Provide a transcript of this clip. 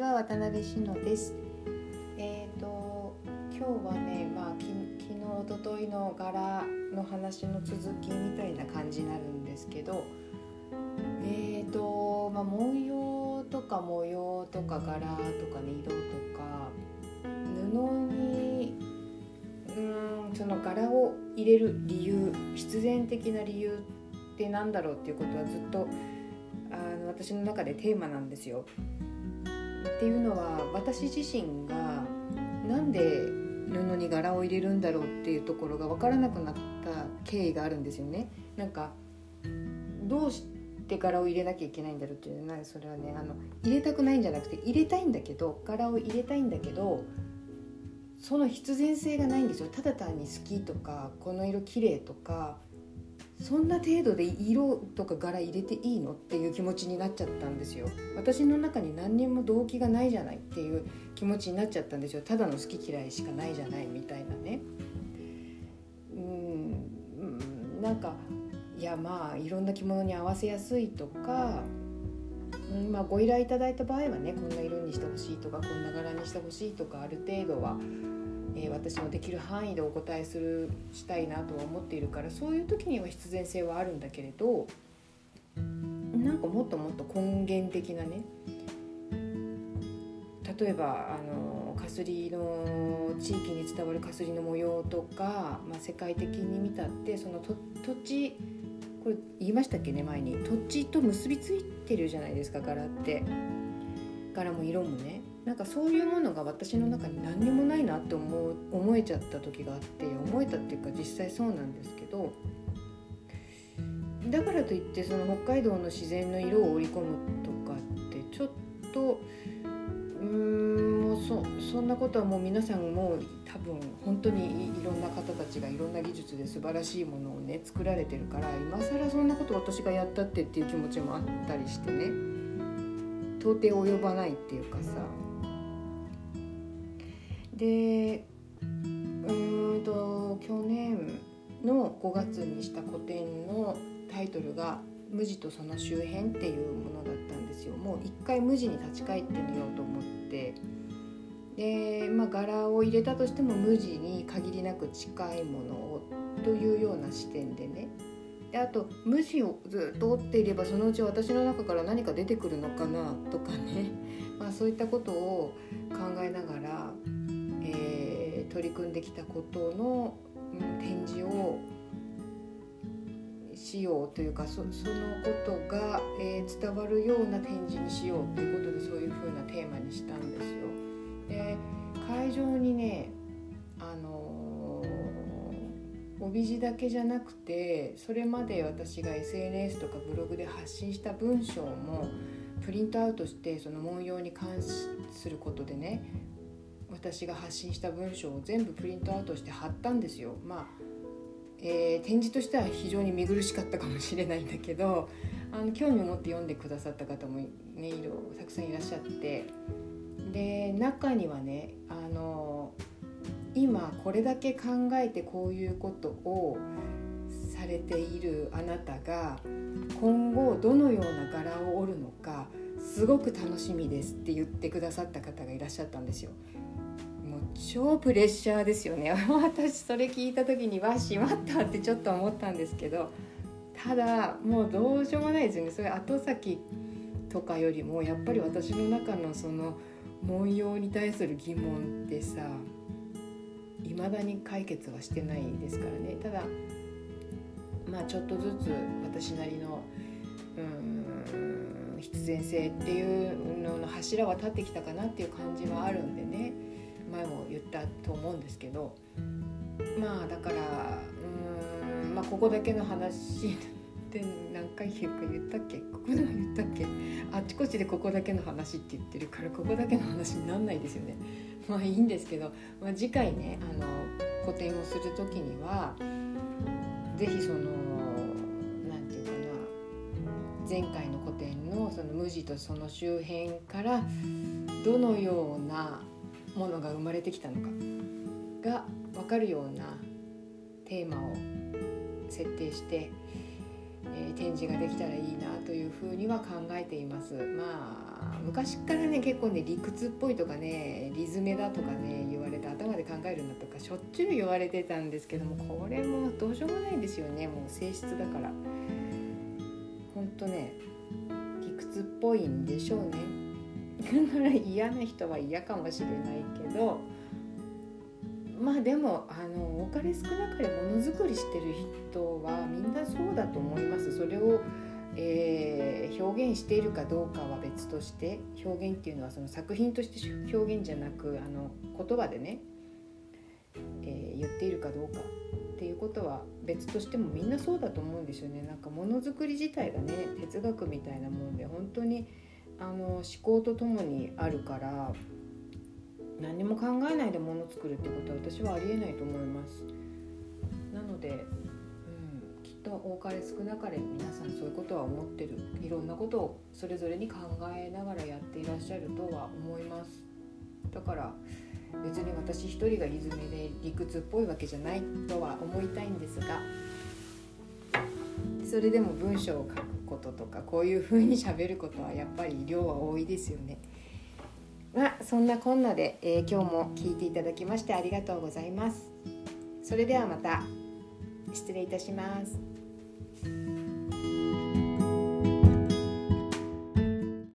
は渡辺志乃ですえっ、ー、と今日はねまあき昨日おとといの柄の話の続きみたいな感じになるんですけどえっ、ー、とまあ文様とか模様とか柄とかね色とか布にうんその柄を入れる理由必然的な理由って何だろうっていうことはずっとあの私の中でテーマなんですよ。っていうのは私自身がなんで布に柄を入れるんだろうっていうところが分からなくなった経緯があるんですよね。なんかどうして柄を入れなきゃいけないんだろうっていうのはそれはねあの入れたくないんじゃなくて入れたいんだけど柄を入れたいんだけどその必然性がないんですよただ単に好きとかこの色綺麗とかそんな程度で色とか柄入れていいのっていう気持ちになっちゃったんですよ。私の中に何にも動機がないじゃないっていう気持ちになっちゃったんですよ。ただの好き嫌いしかないじゃないみたいなね。うんなんかいやまあいろんな着物に合わせやすいとか、うんまあ、ご依頼いただいた場合はねこんな色にしてほしいとかこんな柄にしてほしいとかある程度はえ、私のできる範囲でお答えするしたいなとは思っているからそういう時には必然性はあるんだけれどなんかもっともっと根源的なね例えばあのかすりの地域に伝わるかすりの模様とか、まあ、世界的に見たってその土地これ言いましたっけね前に。土地と結びついてるじゃないですか柄って。柄も色もねなんかそういうものが私の中に何にもないなって思う思えちゃった時があって思えたっていうか実際そうなんですけどだからといってその北海道の自然の色を織り込むとかってちょっとうーんもうそそんなことはもう皆さんも多分本当にいろんな方たちがいろんな技術で素晴らしいものをね作られてるから今更そんなこと私がやったってっていう気持ちもあったりしてね。到底及ばないっていうかさ。でうんと去年の5月にした個展のタイトルが「無地とその周辺」っていうものだったんですよ。もう一回無地に立ち返ってみようと思って。で、まあ、柄を入れたとしても無地に限りなく近いものをというような視点でね。であと無地をずっと折っていればそのうち私の中から何か出てくるのかなとかね、まあ、そういったことを考えながらえー、取り組んできたことの、展示をしようというかそそのことが、えー、伝わるような展示にしようということでそういうふうなテーマにしたんですよ。で会場にね帯地だけじゃなくてそれまで私が SNS とかブログで発信した文章もプリントアウトしてその文様に関することでね私が発信した文章を全部プリントアウトして貼ったんですよ。まあえー、展示としては非常に見苦しかったかもしれないんだけどあの興味を持って読んでくださった方もねいろたくさんいらっしゃってで中にはねあの今これだけ考えてこういうことをされているあなたが今後どのような柄を織るのかすごく楽しみですって言ってくださった方がいらっしゃったんですよ。もう超プレッシャーですよね 私それ聞いた時にわしまったってちょっと思ったんですけどただもうどうしようもないですよねそれ後先とかよりもやっぱり私の中のその文様に対する疑問ってさ未だに解決はしてないですからね。ただまあちょっとずつ私なりのうん必然性っていうのの柱は立ってきたかなっていう感じはあるんでね。前も言ったと思うんですけど。まあだからうんまあここだけの話って何回言ったっけ？ここでも言ったっけ？あっちこっちでここだけの話って言ってるからここだけの話になんないですよね。まあいいんですけど、まあ、次回ねあの個展をする時には是非その何て言うかな前回の個展のその無地とその周辺からどのようなものが生まれてきたのかが分かるようなテーマを設定して、えー、展示ができたらいいなというふうには考えています。まあ昔からね結構ね理屈っぽいとかねリズメだとかね言われて頭で考えるんだとかしょっちゅう言われてたんですけどもこれもどうしようもないんですよね。もう性質だから。ほんとね理屈っぽいんでしょうね。だから嫌な人は嫌かもしれないけどまあでもあの多かれ少なかれものづくりしてる人はみんなそうだと思います。それをえー、表現しているかどうかは別として表現っていうのはその作品として表現じゃなくあの言葉でね、えー、言っているかどうかっていうことは別としてもみんなそうだと思うんですよね。なんかものづくり自体がね哲学みたいなもんで本当にあの思考とともにあるから何も考えないでもの作るってことは私はありえないと思います。なのでうん、きっと多かれ少なかれ皆さんそういうことは思ってるいろんなことをそれぞれに考えながらやっていらっしゃるとは思いますだから別に私一人がリズムで理屈っぽいわけじゃないとは思いたいんですがそれでも文章を書くこととかこういう風にしゃべることはやっぱり量は多いですよね。まあそんなこんなで、えー、今日も聞いていただきましてありがとうございます。それではまた失礼いたします。